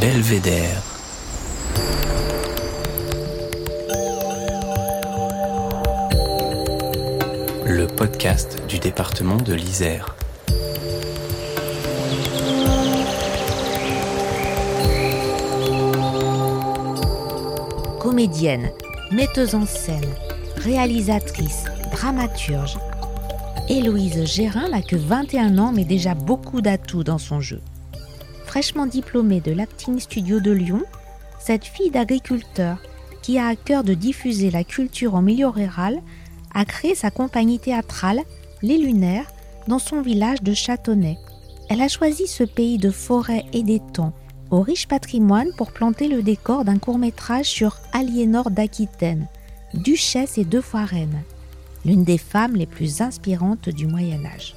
Belvédère. Le podcast du département de l'Isère. Comédienne, metteuse en scène, réalisatrice, dramaturge. Héloïse Gérin n'a que 21 ans mais déjà beaucoup d'atouts dans son jeu. Fraîchement diplômée de l'Acting Studio de Lyon, cette fille d'agriculteur qui a à cœur de diffuser la culture en milieu rural a créé sa compagnie théâtrale, Les Lunaires, dans son village de Châtonnay. Elle a choisi ce pays de forêts et d'étangs, au riche patrimoine pour planter le décor d'un court-métrage sur Aliénor d'Aquitaine, duchesse et deux fois l'une des femmes les plus inspirantes du Moyen Âge.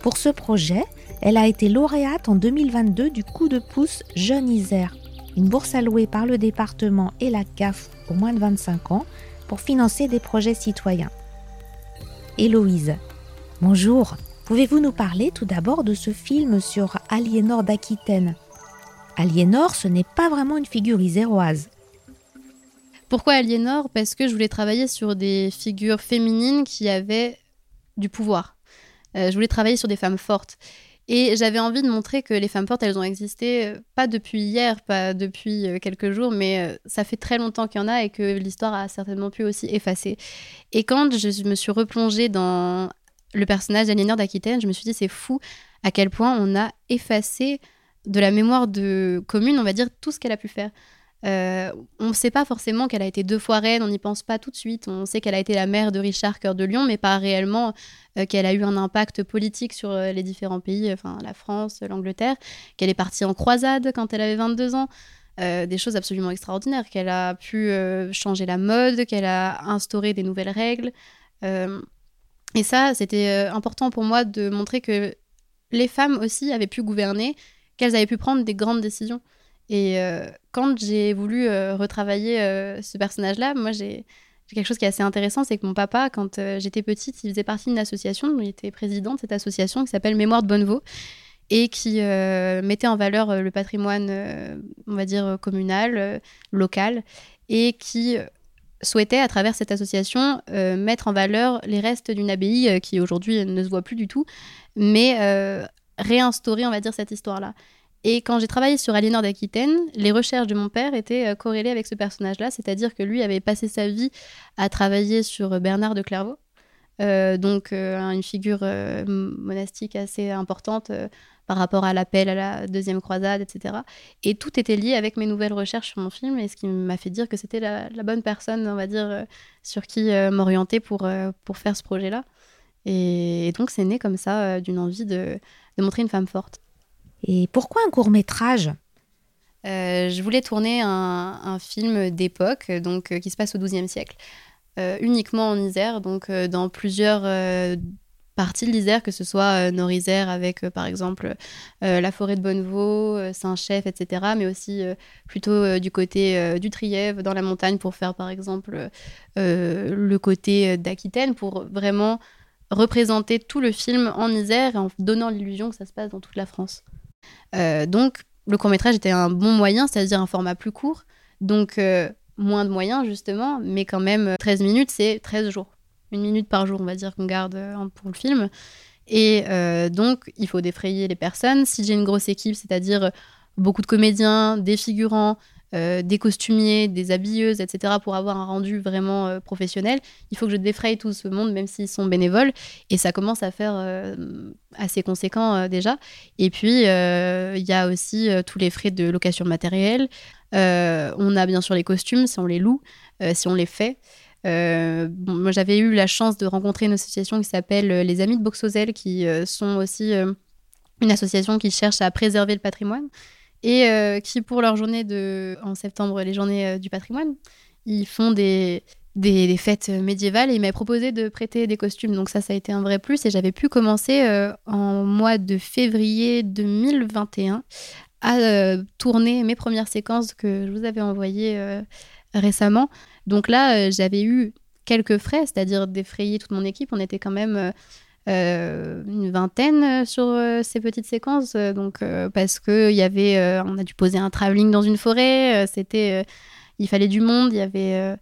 Pour ce projet, elle a été lauréate en 2022 du coup de pouce Jeune Isère, une bourse allouée par le département et la CAF aux moins de 25 ans pour financer des projets citoyens. Héloïse, bonjour. Pouvez-vous nous parler tout d'abord de ce film sur Aliénor d'Aquitaine? Aliénor, ce n'est pas vraiment une figure iséroise. Pourquoi Aliénor? Parce que je voulais travailler sur des figures féminines qui avaient du pouvoir. Euh, je voulais travailler sur des femmes fortes. Et j'avais envie de montrer que les femmes fortes, elles ont existé, euh, pas depuis hier, pas depuis euh, quelques jours, mais ça fait très longtemps qu'il y en a et que l'histoire a certainement pu aussi effacer. Et quand je me suis replongée dans le personnage d'Aliénor d'Aquitaine, je me suis dit, c'est fou à quel point on a effacé de la mémoire de commune, on va dire, tout ce qu'elle a pu faire. Euh, on ne sait pas forcément qu'elle a été deux fois reine, on n'y pense pas tout de suite. On sait qu'elle a été la mère de Richard Cœur de Lion, mais pas réellement euh, qu'elle a eu un impact politique sur euh, les différents pays, enfin la France, l'Angleterre, qu'elle est partie en croisade quand elle avait 22 ans. des choses absolument extraordinaires, qu'elle a pu changer la mode, qu'elle a instauré des nouvelles règles. et ça, c'était important pour moi de montrer que les femmes aussi avaient pu gouverner qu'elles avaient pu prendre des grandes décisions. Et euh, quand j'ai voulu euh, retravailler euh, ce personnage-là, moi j'ai quelque chose qui est assez intéressant, c'est que mon papa, quand j'étais petite, il faisait partie d'une association, il était président de cette association qui s'appelle Mémoire de Bonnevaux et qui mettait en valeur le patrimoine, on va dire, communal, local, et qui souhaitait, à travers cette association, mettre en valeur les restes d'une abbaye qui aujourd'hui ne se voit plus du tout, mais réinstaurer, on va dire, cette histoire-là. Et quand j'ai travaillé sur Aliénor d'Aquitaine, les recherches de mon père étaient euh, corrélées avec ce personnage-là, c'est-à-dire que lui avait passé sa vie à travailler sur Bernard de Clairvaux, euh, donc euh, une figure monastique assez importante par rapport à l'appel à la deuxième croisade, etc. Et tout était lié avec mes nouvelles recherches sur mon film, et ce qui m'a fait dire que c'était la, bonne personne, on va dire, sur qui m'orienter pour, pour faire ce projet-là. Et, donc c'est né comme ça d'une envie de de montrer une femme forte. Et pourquoi un court métrage euh, Je voulais tourner un, film d'époque, donc euh, qui se passe au XIIe siècle, euh, uniquement en Isère, donc dans plusieurs parties de l'Isère, que ce soit Nord-Isère avec par exemple la forêt de Bonnevaux, Saint-Chef, etc., mais aussi plutôt du côté du Trièvre, dans la montagne, pour faire par exemple le côté d'Aquitaine, pour vraiment représenter tout le film en Isère et en donnant l'illusion que ça se passe dans toute la France. Euh, donc, le court métrage était un bon moyen, c'est-à-dire un format plus court, donc euh, moins de moyens justement, mais quand même 13 euh, minutes, c'est 13 jours. Une minute par jour, on va dire qu'on garde pour le film. Et donc, il faut défrayer les personnes. Si j'ai une grosse équipe, c'est-à-dire beaucoup de comédiens, des figurants, euh, des costumiers, des habilleuses, etc., pour avoir un rendu vraiment euh, professionnel, il faut que je défraye tout ce monde, même s'ils sont bénévoles. Et ça commence à faire euh, assez conséquent déjà. Et puis, il y a aussi tous les frais de location de matériel. on a bien sûr les costumes, si on les loue, si on les fait. moi, j'avais eu la chance de rencontrer une association qui s'appelle les Amis de Boxozel, qui sont aussi une association qui cherche à préserver le patrimoine et euh, qui, pour leur journée de, en septembre, les journées euh, du patrimoine, ils font des, des, fêtes médiévales et ils m'avaient proposé de prêter des costumes. Donc ça, ça a été un vrai plus et j'avais pu commencer euh, en mois de février 2021 à tourner mes premières séquences que je vous avais envoyées récemment. Donc là, j'avais eu quelques frais, c'est-à-dire défrayer toute mon équipe. On était quand même une vingtaine sur ces petites séquences, donc parce que y avait, on a dû poser un travelling dans une forêt. C'était, il fallait du monde, il y avait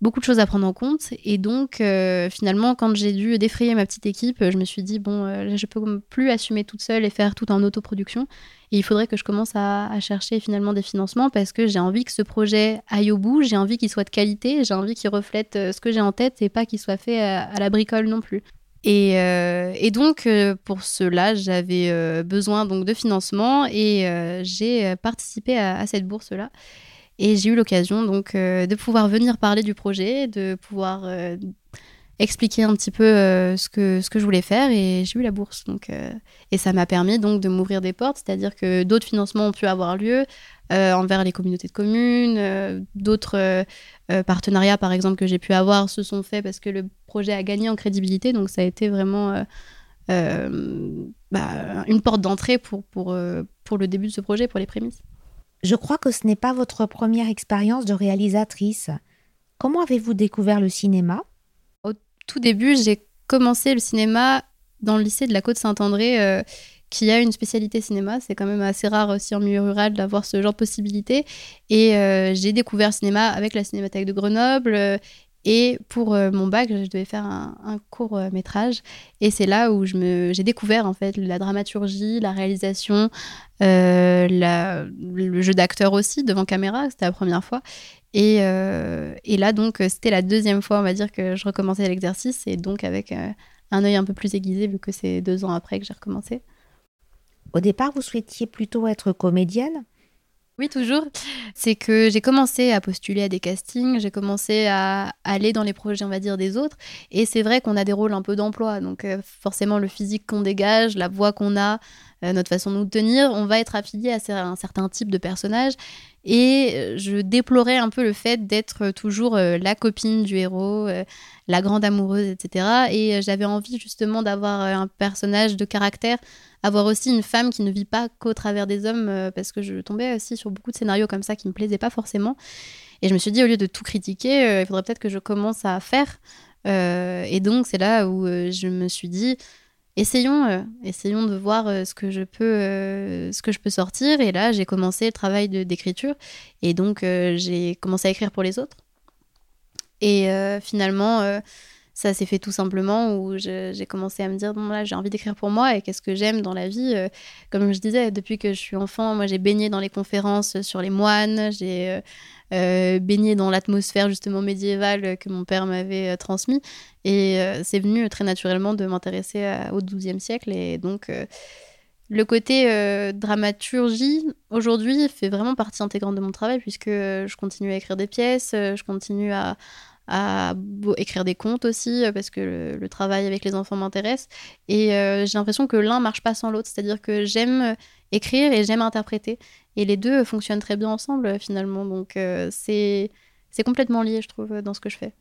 beaucoup de choses à prendre en compte. Et donc, euh, finalement, quand j'ai dû défrayer ma petite équipe, je me suis dit, bon, euh, je peux plus assumer toute seule et faire tout en autoproduction. Et il faudrait que je commence à, chercher finalement des financements parce que j'ai envie que ce projet aille au bout, j'ai envie qu'il soit de qualité, j'ai envie qu'il reflète euh, ce que j'ai en tête et pas qu'il soit fait à, la bricole non plus. Et, et donc, pour cela, j'avais besoin donc de financement et j'ai participé à, à cette bourse-là. Et j'ai eu l'occasion donc euh, de pouvoir venir parler du projet, de pouvoir euh, expliquer un petit peu euh, ce, que, ce que je voulais faire et j'ai eu la bourse. Donc, et ça m'a permis donc de m'ouvrir des portes, c'est-à-dire que d'autres financements ont pu avoir lieu envers les communautés de communes, d'autres partenariats par exemple que j'ai pu avoir se sont faits parce que le projet a gagné en crédibilité. Donc ça a été vraiment bah, une porte d'entrée pour, pour, pour le début de ce projet, pour les prémices. Je crois que ce n'est pas votre première expérience de réalisatrice. Comment avez-vous découvert le cinéma? Au tout début, j'ai commencé le cinéma dans le lycée de la Côte-Saint-André, euh, qui a une spécialité cinéma. C'est quand même assez rare aussi en milieu rural d'avoir ce genre de possibilités. Et euh, j'ai découvert cinéma avec la Cinémathèque de Grenoble. Euh, et pour mon bac, je devais faire un, court métrage. Et c'est là où j'ai découvert en fait la dramaturgie, la réalisation, euh, le jeu d'acteur aussi devant caméra, c'était la première fois. Et, euh, et là, donc, c'était la deuxième fois, on va dire, que je recommençais l'exercice, et donc avec euh, un œil un peu plus aiguisé, vu que c'est deux ans après que j'ai recommencé. Au départ, vous souhaitiez plutôt être comédienne? Oui, toujours. C'est que j'ai commencé à postuler à des castings, j'ai commencé à aller dans les projets, on va dire, des autres. Et c'est vrai qu'on a des rôles un peu d'emploi. Donc, forcément, le physique qu'on dégage, la voix qu'on a, euh, notre façon de nous tenir, on va être affilié à un certain type de personnage. Et euh, je déplorais un peu le fait d'être toujours euh, la copine du héros, la grande amoureuse, etc. Et j'avais envie justement d'avoir un personnage de caractère, avoir aussi une femme qui ne vit pas qu'au travers des hommes, parce que je tombais aussi sur beaucoup de scénarios comme ça qui me plaisaient pas forcément. Et je me suis dit, au lieu de tout critiquer, il faudrait peut-être que je commence à faire. et donc, c'est là où je me suis dit, essayons, euh, essayons de voir euh, ce que je peux, euh, ce que je peux sortir. Et là, j'ai commencé le travail d'écriture, et donc j'ai commencé à écrire pour les autres. Et finalement, ça s'est fait tout simplement où j'ai commencé à me dire bon là j'ai envie d'écrire pour moi et qu'est-ce que j'aime dans la vie comme je disais depuis que je suis enfant moi j'ai baigné dans les conférences sur les moines j'ai euh, baigné dans l'atmosphère justement médiévale que mon père m'avait euh, transmis. Et euh, c'est venu très naturellement de m'intéresser au XIIe siècle. Et donc, le côté dramaturgie, aujourd'hui, fait vraiment partie intégrante de mon travail, puisque je continue à écrire des pièces, je continue à, à écrire des contes aussi parce que le, travail avec les enfants m'intéresse et j'ai l'impression que l'un marche pas sans l'autre c'est-à-dire que j'aime écrire et j'aime interpréter et les deux fonctionnent très bien ensemble finalement. Donc euh, c'est complètement lié, je trouve, dans ce que je fais.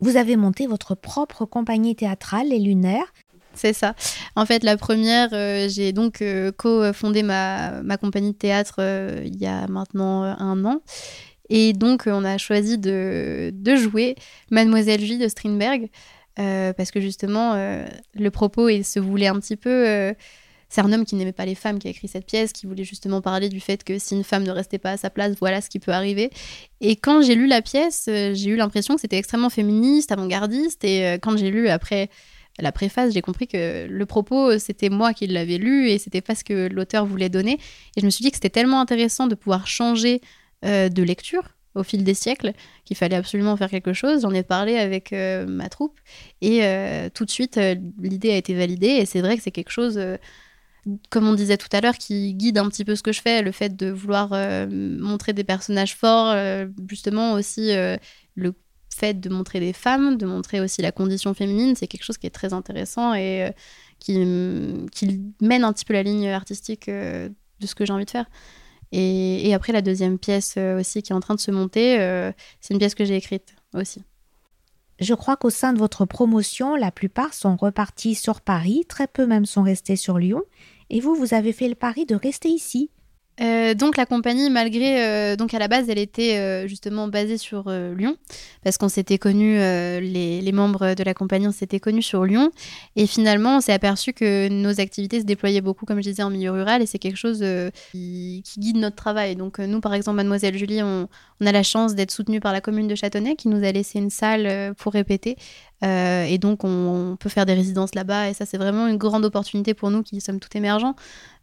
Vous avez monté votre propre compagnie théâtrale, Les Lunaires. C'est ça. En fait, la première, euh, j'ai donc euh, co-fondé ma, ma, compagnie de théâtre il y a maintenant un an. Et donc, on a choisi de, de jouer Mademoiselle Vie de Strindberg, parce que justement, le propos il se voulait un petit peu c'est un homme qui n'aimait pas les femmes qui a écrit cette pièce, qui voulait justement parler du fait que si une femme ne restait pas à sa place, voilà ce qui peut arriver. Et quand j'ai lu la pièce, euh, j'ai eu l'impression que c'était extrêmement féministe, avant-gardiste. Et euh, quand j'ai lu après la préface, j'ai compris que le propos, c'était moi qui l'avais lu et c'était pas ce que l'auteur voulait donner. Et je me suis dit que c'était tellement intéressant de pouvoir changer euh, de lecture au fil des siècles qu'il fallait absolument faire quelque chose. J'en ai parlé avec ma troupe et tout de suite l'idée a été validée et c'est vrai que c'est quelque chose comme on disait tout à l'heure, qui guide un petit peu ce que je fais, le fait de vouloir euh, montrer des personnages forts, euh, justement aussi euh, le fait de montrer des femmes, de montrer aussi la condition féminine, c'est quelque chose qui est très intéressant et qui, mène un petit peu la ligne artistique de ce que j'ai envie de faire. Et, après, la deuxième pièce aussi qui est en train de se monter, c'est une pièce que j'ai écrite aussi. Je crois qu'au sein de votre promotion, la plupart sont repartis sur Paris, très peu même sont restés sur Lyon, et vous, vous avez fait le pari de rester ici. Euh, donc la compagnie, malgré euh, donc à la base, elle était euh, justement basée sur Lyon parce qu'on s'était connus, les, membres de la compagnie, on s'était connus sur Lyon et finalement on s'est aperçu que nos activités se déployaient beaucoup, comme je disais, en milieu rural et c'est quelque chose qui, guide notre travail. Donc nous, par exemple, Mademoiselle Julie, on, a la chance d'être soutenus par la commune de Châtenay qui nous a laissé une salle pour répéter et donc on, on, peut faire des résidences là-bas et ça c'est vraiment une grande opportunité pour nous qui sommes tout émergents.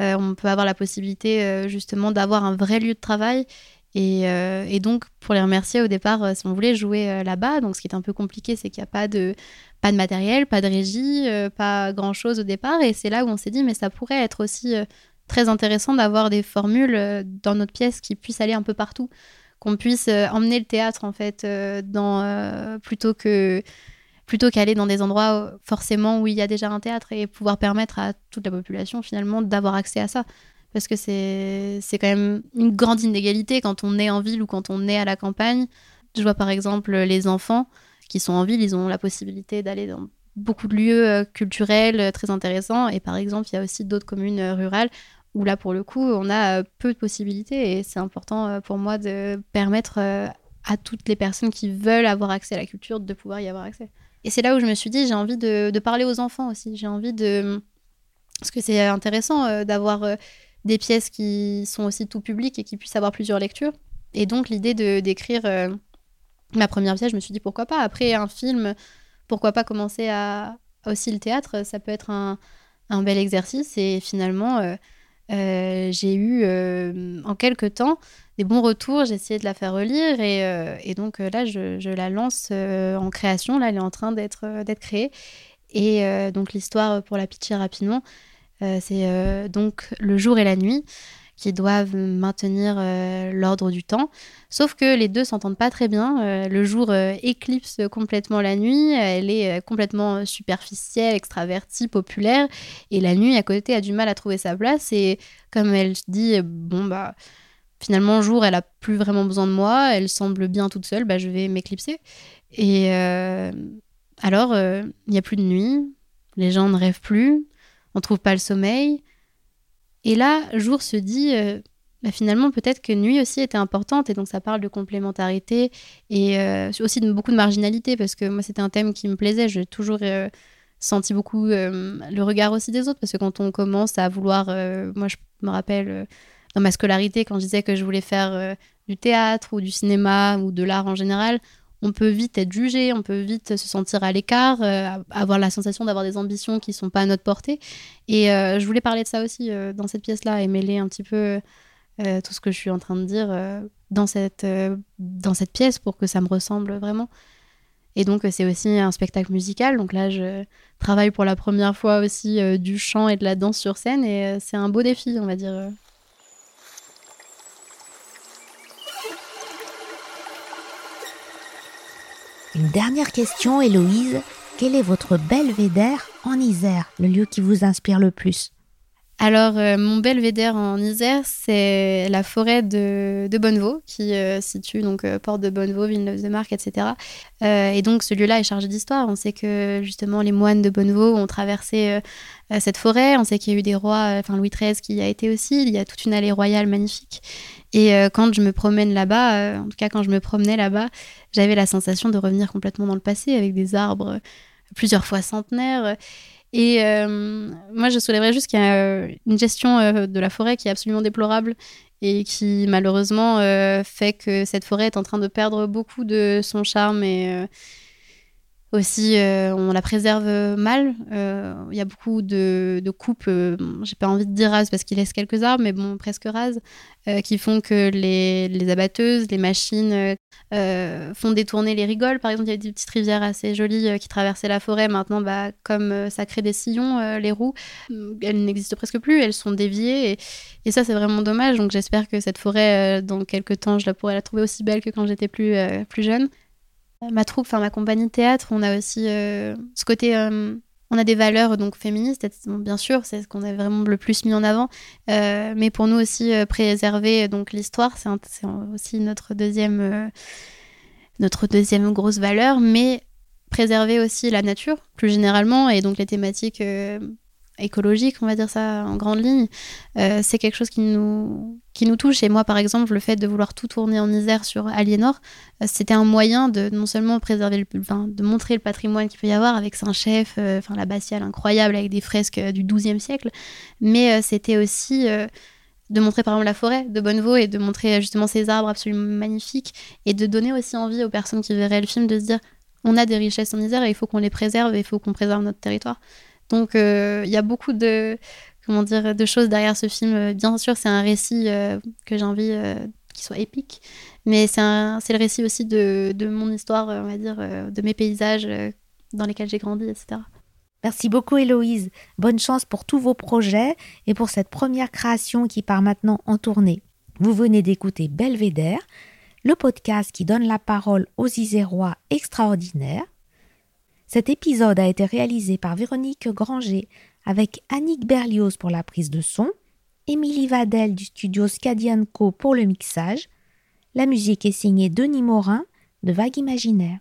Euh, on peut avoir la possibilité euh, justement d'avoir un vrai lieu de travail. Et, euh, donc, pour les remercier au départ, si on voulait jouer là-bas, donc ce qui est un peu compliqué, c'est qu'il n'y a pas de, pas de matériel, pas de régie, pas grand-chose au départ. Et c'est là où on s'est dit, mais ça pourrait être aussi très intéressant d'avoir des formules dans notre pièce qui puissent aller un peu partout, qu'on puisse emmener le théâtre en fait plutôt que plutôt qu'aller dans des endroits euh, forcément où il y a déjà un théâtre et pouvoir permettre à toute la population finalement d'avoir accès à ça. Parce que c'est quand même une grande inégalité quand on est en ville ou quand on est à la campagne. Je vois par exemple les enfants qui sont en ville, ils ont la possibilité d'aller dans beaucoup de lieux euh, culturels euh, très intéressants. Et par exemple, il y a aussi d'autres communes rurales où là, pour le coup, on a peu de possibilités. Et c'est important pour moi de permettre à toutes les personnes qui veulent avoir accès à la culture de pouvoir y avoir accès. Et c'est là où je me suis dit, j'ai envie de, parler aux enfants aussi. J'ai envie de. Parce que c'est intéressant euh, d'avoir euh, des pièces qui sont aussi tout public et qui puissent avoir plusieurs lectures. Et donc, l'idée d'écrire euh, ma première pièce, je me suis dit pourquoi pas? Après un film, pourquoi pas commencer à, aussi le théâtre? Ça peut être un, un bel exercice. Et finalement, j'ai eu en quelques temps des bons retours. J'ai essayé de la faire relire et, euh, donc euh, là, je, la lance euh, en création. Là, elle est en train d'être d'être créée. Et donc l'histoire, pour la pitcher rapidement, c'est donc le jour et la nuit qui doivent maintenir l'ordre du temps. Sauf que les deux s'entendent pas très bien. le jour éclipse complètement la nuit. Elle est complètement superficielle, extravertie, populaire. Et la nuit, à côté, a du mal à trouver sa place. Et comme elle dit, bon, bah finalement, jour, elle a plus vraiment besoin de moi, elle semble bien toute seule, bah, je vais m'éclipser. Et euh, alors, euh, il n'y a plus de nuit, les gens ne rêvent plus, on trouve pas le sommeil. Et là, jour se dit, euh, bah, finalement, peut-être que nuit aussi était importante, et donc ça parle de complémentarité et aussi de beaucoup de marginalité, parce que moi, c'était un thème qui me plaisait, j'ai toujours senti beaucoup le regard aussi des autres, parce que quand on commence à vouloir, moi, je me rappelle dans ma scolarité, quand je disais que je voulais faire euh, du théâtre ou du cinéma ou de l'art en général, on peut vite être jugé, on peut vite se sentir à l'écart, euh, avoir la sensation d'avoir des ambitions qui sont pas à notre portée. Et euh, je voulais parler de ça aussi dans cette pièce-là et mêler un petit peu tout ce que je suis en train de dire dans, cette, dans cette pièce pour que ça me ressemble vraiment. Et donc c'est aussi un spectacle musical. Donc là, je travaille pour la première fois aussi du chant et de la danse sur scène et c'est un beau défi, on va dire. Une dernière question, Héloïse. Quel est votre belvédère en Isère, le lieu qui vous inspire le plus? Alors, euh, mon belvédère en Isère, c'est la forêt de, Bonnevaux, qui euh, situe donc euh, Porte de Bonnevaux, Villeneuve-de-Marque, etc. et donc, ce lieu-là est chargé d'histoire. On sait que justement, les moines de Bonnevaux ont traversé cette forêt. On sait qu'il y a eu des rois, enfin Louis XIII qui y a été aussi. Il y a toute une allée royale magnifique. Et quand je me promène là-bas, en tout cas quand je me promenais là-bas, j'avais la sensation de revenir complètement dans le passé avec des arbres plusieurs fois centenaires. Et euh, moi, je soulèverais juste qu'il y a euh, une gestion euh, de la forêt qui est absolument déplorable et qui malheureusement fait que cette forêt est en train de perdre beaucoup de son charme et aussi on la préserve mal. Il y a beaucoup de, coupes, j'ai pas envie de dire rases parce qu'il laisse quelques arbres, mais bon, presque rases, qui font que les, abatteuses, les machines euh, font détourner les rigoles. Par exemple, il y a des petites rivières assez jolies euh, qui traversaient la forêt. Maintenant, bah, comme euh, ça crée des sillons, les roues, elles n'existent presque plus. Elles sont déviées. Et, ça, c'est vraiment dommage. Donc, j'espère que cette forêt, dans quelques temps, je la pourrai la trouver aussi belle que quand j'étais plus, plus jeune. Ma troupe, enfin ma compagnie de théâtre, on a aussi ce côté on a des valeurs donc féministes, bien sûr, c'est ce qu'on a vraiment le plus mis en avant. Euh, mais pour nous aussi, euh, préserver donc l'histoire, c'est aussi notre deuxième, euh, notre deuxième grosse valeur. Mais préserver aussi la nature, plus généralement, et donc les thématiques écologique, on va dire ça en grande ligne, euh, c'est quelque chose qui nous, qui nous touche. Et moi, par exemple, le fait de vouloir tout tourner en Isère sur Aliénor, euh, c'était un moyen de non seulement préserver le, enfin, de montrer le patrimoine qu'il peut y avoir avec Saint-Chef, euh, enfin l'abbatiale incroyable avec des fresques du XIIe siècle, mais c'était aussi de montrer par exemple la forêt de Bonnevaux et de montrer justement ces arbres absolument magnifiques et de donner aussi envie aux personnes qui verraient le film de se dire on a des richesses en Isère et il faut qu'on les préserve et il faut qu'on préserve notre territoire. Donc euh, il y a beaucoup de choses derrière ce film. Bien sûr, c'est un récit euh, que j'ai envie euh, qu'il soit épique, mais c'est le récit aussi de, de, mon histoire, on va dire, de mes paysages dans lesquels j'ai grandi, etc. Merci beaucoup Héloïse. Bonne chance pour tous vos projets et pour cette première création qui part maintenant en tournée. Vous venez d'écouter Belvédère, le podcast qui donne la parole aux Isérois extraordinaires. Cet épisode a été réalisé par Véronique Granger avec Annick Berlioz pour la prise de son, Émilie Vadel du studio Scadianco pour le mixage. La musique est signée Denis Morin de Vague Imaginaire.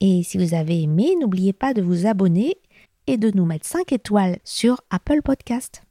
Et si vous avez aimé, n'oubliez pas de vous abonner et de nous mettre 5 étoiles sur Apple Podcast.